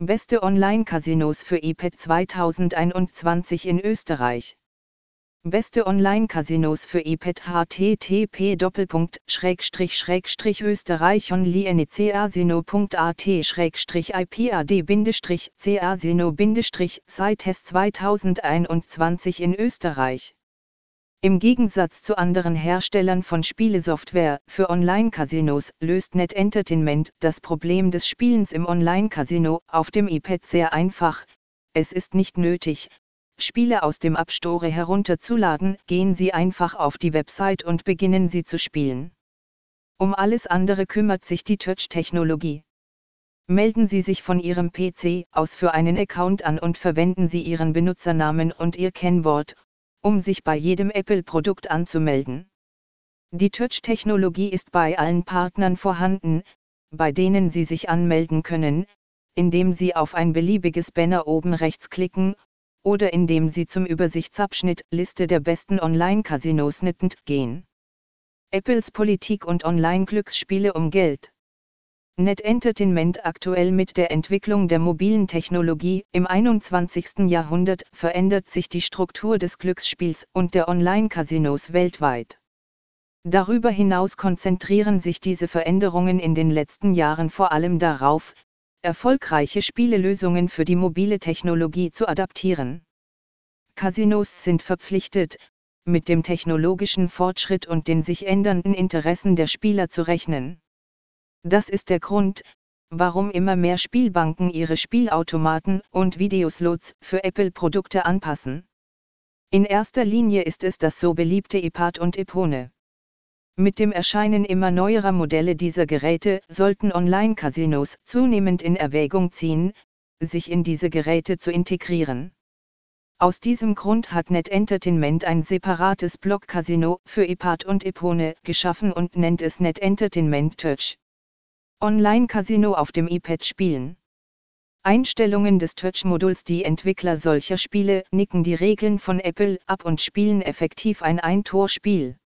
Beste Online-Casinos für iPad 2021 in Österreich. Beste Online-Casinos für iPad http österreich onlinecasino.at ipad casino sitest 2021 in Österreich im Gegensatz zu anderen Herstellern von Spielesoftware für Online-Casinos löst Net Entertainment das Problem des Spielens im Online-Casino auf dem iPad sehr einfach. Es ist nicht nötig, Spiele aus dem App Store herunterzuladen, gehen Sie einfach auf die Website und beginnen sie zu spielen. Um alles andere kümmert sich die Touch-Technologie. Melden Sie sich von Ihrem PC aus für einen Account an und verwenden Sie Ihren Benutzernamen und Ihr Kennwort, um sich bei jedem Apple-Produkt anzumelden. Die Touch-Technologie ist bei allen Partnern vorhanden, bei denen Sie sich anmelden können, indem Sie auf ein beliebiges Banner oben rechts klicken, oder indem Sie zum Übersichtsabschnitt Liste der besten Online-Casinos gehen. Apples Politik und Online-Glücksspiele um Geld. Net Entertainment aktuell mit der Entwicklung der mobilen Technologie im 21. Jahrhundert verändert sich die Struktur des Glücksspiels und der Online-Casinos weltweit. Darüber hinaus konzentrieren sich diese Veränderungen in den letzten Jahren vor allem darauf, erfolgreiche Spielelösungen für die mobile Technologie zu adaptieren. Casinos sind verpflichtet, mit dem technologischen Fortschritt und den sich ändernden Interessen der Spieler zu rechnen. Das ist der Grund, warum immer mehr Spielbanken ihre Spielautomaten und Videoslots für Apple-Produkte anpassen. In erster Linie ist es das so beliebte iPad und iPhone. Mit dem Erscheinen immer neuerer Modelle dieser Geräte sollten Online-Casinos zunehmend in Erwägung ziehen, sich in diese Geräte zu integrieren. Aus diesem Grund hat Net Entertainment ein separates Block-Casino für iPad und iPhone geschaffen und nennt es Net Entertainment Touch. Online-Casino auf dem iPad spielen. Einstellungen des Touch-Moduls Die Entwickler solcher Spiele nicken die Regeln von Apple ab und spielen effektiv ein Ein-Tor-Spiel.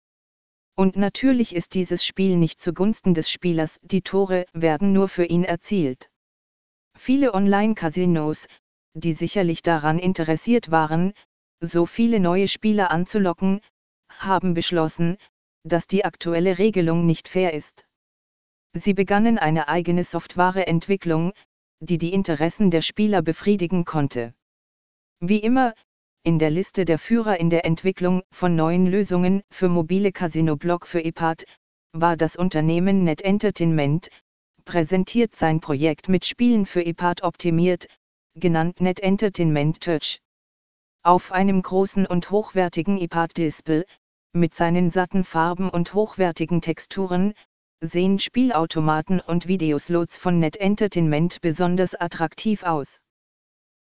Und natürlich ist dieses Spiel nicht zugunsten des Spielers, die Tore werden nur für ihn erzielt. Viele Online-Casinos, die sicherlich daran interessiert waren, so viele neue Spieler anzulocken, haben beschlossen, dass die aktuelle Regelung nicht fair ist. Sie begannen eine eigene Softwareentwicklung, die die Interessen der Spieler befriedigen konnte. Wie immer, in der Liste der Führer in der Entwicklung von neuen Lösungen für mobile Casino-Block für iPad, war das Unternehmen Net Entertainment, präsentiert sein Projekt mit Spielen für iPad optimiert, genannt Net Entertainment Touch. Auf einem großen und hochwertigen iPad-Display, mit seinen satten Farben und hochwertigen Texturen, sehen Spielautomaten und Videoslots von Net Entertainment besonders attraktiv aus.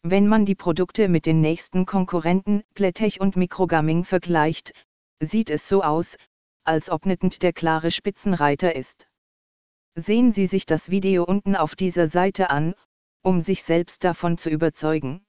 Wenn man die Produkte mit den nächsten Konkurrenten, Playtech und Microgaming vergleicht, sieht es so aus, als ob Netend der klare Spitzenreiter ist. Sehen Sie sich das Video unten auf dieser Seite an, um sich selbst davon zu überzeugen.